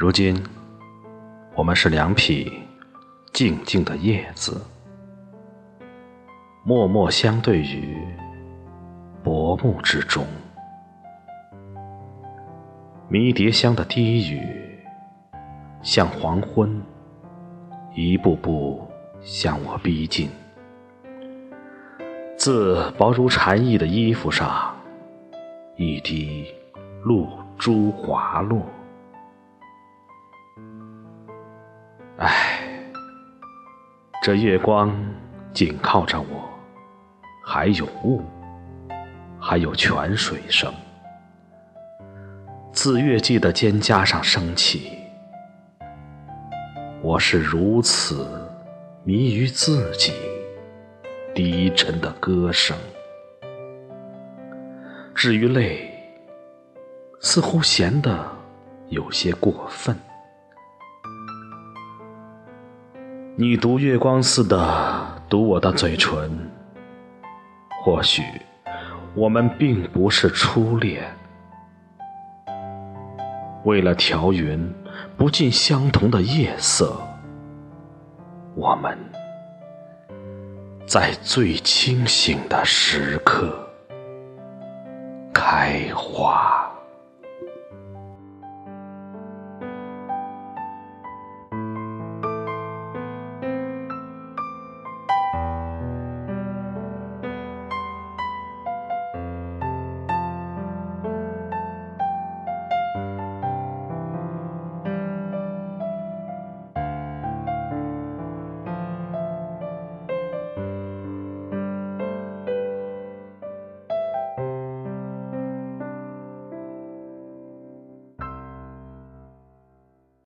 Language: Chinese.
如今，我们是两匹静静的叶子，默默相对于薄暮之中。迷迭香的低语，像黄昏，一步步向我逼近。自薄如蝉翼的衣服上，一滴露珠滑落。这月光紧靠着我，还有雾，还有泉水声。自月季的肩胛上升起，我是如此迷于自己低沉的歌声。至于泪，似乎咸得有些过分。你读月光似的读我的嘴唇，或许我们并不是初恋。为了调匀不尽相同的夜色，我们在最清醒的时刻开花。